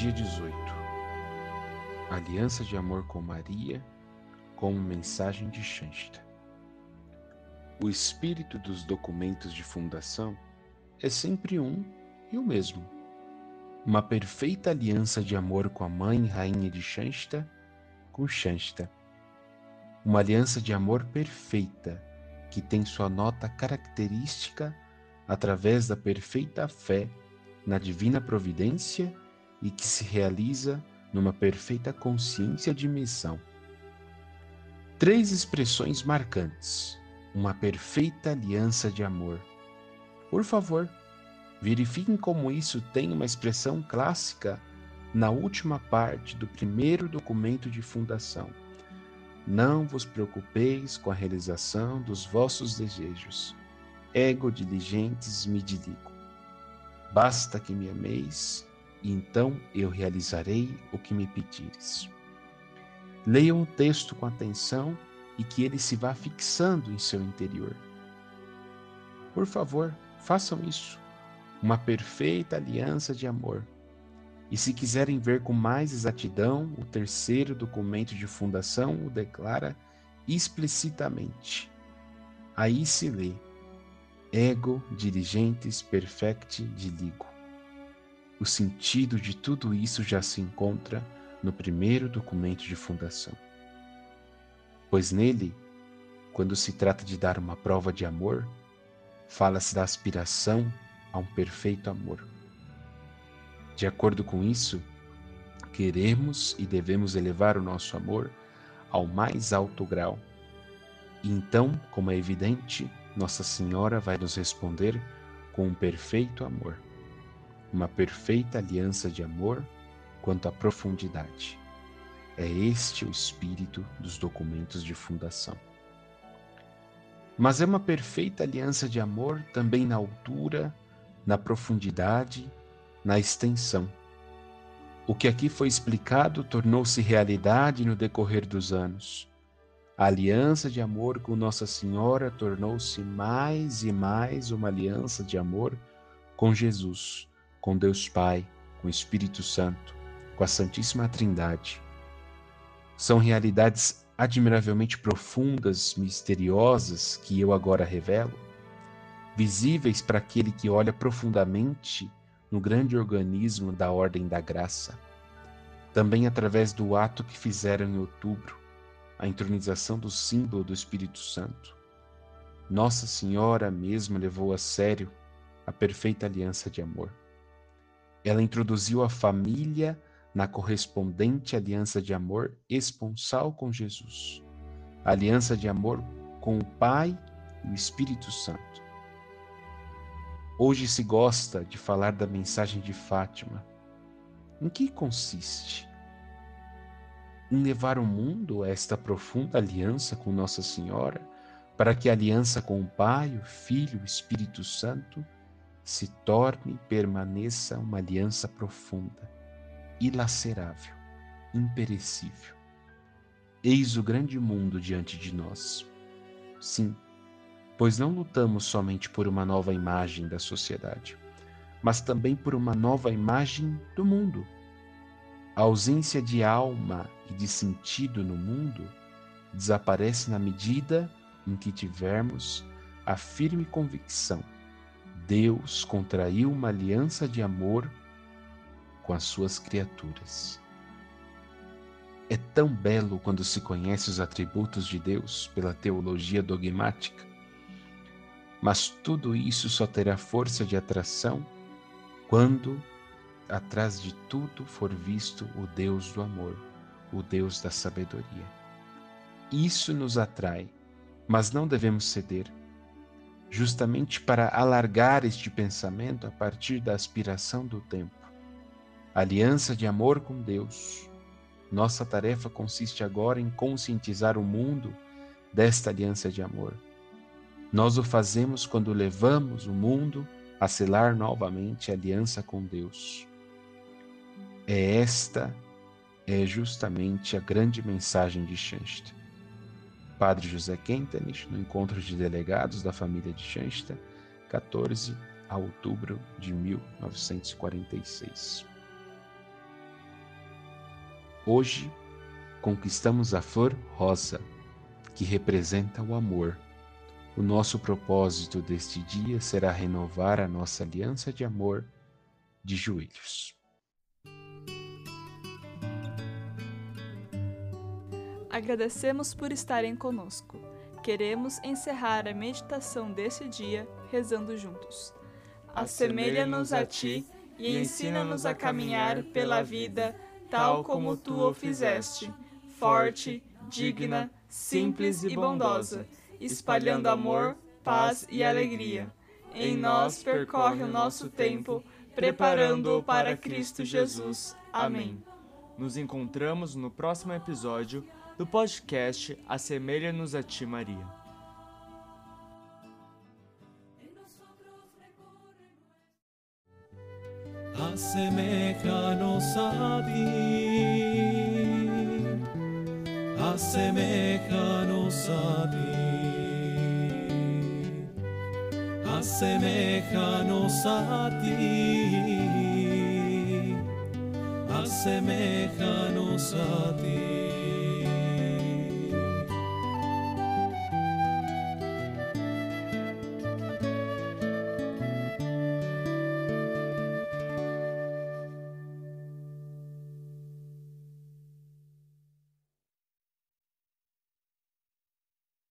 Dia 18 Aliança de amor com Maria, como mensagem de Shansta. O espírito dos documentos de fundação é sempre um e o mesmo. Uma perfeita aliança de amor com a mãe rainha de Shansta, com Shansta. Uma aliança de amor perfeita que tem sua nota característica através da perfeita fé na divina providência e que se realiza numa perfeita consciência de missão. Três expressões marcantes. Uma perfeita aliança de amor. Por favor, verifiquem como isso tem uma expressão clássica na última parte do primeiro documento de fundação. Não vos preocupeis com a realização dos vossos desejos. Ego diligentes me diligo. Basta que me ameis e então eu realizarei o que me pedires. Leiam o texto com atenção e que ele se vá fixando em seu interior. Por favor, façam isso. Uma perfeita aliança de amor. E se quiserem ver com mais exatidão, o terceiro documento de fundação o declara explicitamente. Aí se lê: Ego dirigentes perfecti diligo. O sentido de tudo isso já se encontra no primeiro documento de fundação. Pois nele, quando se trata de dar uma prova de amor, fala-se da aspiração a um perfeito amor. De acordo com isso, queremos e devemos elevar o nosso amor ao mais alto grau. E então, como é evidente, Nossa Senhora vai nos responder com um perfeito amor uma perfeita aliança de amor quanto à profundidade. É este o espírito dos documentos de fundação. Mas é uma perfeita aliança de amor também na altura, na profundidade, na extensão. O que aqui foi explicado tornou-se realidade no decorrer dos anos. A aliança de amor com Nossa Senhora tornou-se mais e mais uma aliança de amor com Jesus, com Deus Pai, com o Espírito Santo, com a Santíssima Trindade. São realidades admiravelmente profundas, misteriosas, que eu agora revelo, visíveis para aquele que olha profundamente no grande organismo da ordem da graça. Também através do ato que fizeram em outubro, a entronização do símbolo do Espírito Santo. Nossa Senhora mesma levou a sério a perfeita aliança de amor. Ela introduziu a família na correspondente aliança de amor esponsal com Jesus, aliança de amor com o Pai e o Espírito Santo. Hoje se gosta de falar da mensagem de Fátima. Em que consiste? Em levar o mundo a esta profunda aliança com Nossa Senhora, para que a aliança com o Pai, o Filho e o Espírito Santo se torne e permaneça uma aliança profunda, ilacerável, imperecível. Eis o grande mundo diante de nós. Sim, pois não lutamos somente por uma nova imagem da sociedade, mas também por uma nova imagem do mundo. A ausência de alma e de sentido no mundo desaparece na medida em que tivermos a firme convicção Deus contraiu uma aliança de amor com as suas criaturas. É tão belo quando se conhece os atributos de Deus pela teologia dogmática, mas tudo isso só terá força de atração quando atrás de tudo for visto o Deus do amor, o Deus da sabedoria. Isso nos atrai, mas não devemos ceder justamente para alargar este pensamento a partir da aspiração do tempo. aliança de amor com Deus. Nossa tarefa consiste agora em conscientizar o mundo desta aliança de amor. Nós o fazemos quando levamos o mundo a selar novamente a aliança com Deus. É esta é justamente a grande mensagem de Shansta. Padre José Kentenich, no encontro de delegados da família de Shansta, 14 a outubro de 1946. Hoje, conquistamos a flor rosa, que representa o amor. O nosso propósito deste dia será renovar a nossa aliança de amor de joelhos. Agradecemos por estarem conosco. Queremos encerrar a meditação desse dia rezando juntos. Assemelha-nos a ti e ensina-nos a caminhar pela vida tal como tu o fizeste, forte, digna, simples e bondosa, espalhando amor, paz e alegria. Em nós percorre o nosso tempo, preparando-o para Cristo Jesus. Amém. Nos encontramos no próximo episódio do podcast Assemelha-nos a Ti, Maria. Asemejanos a ti, asemejanos a ti, asemejanos a ti, asemejanos a ti.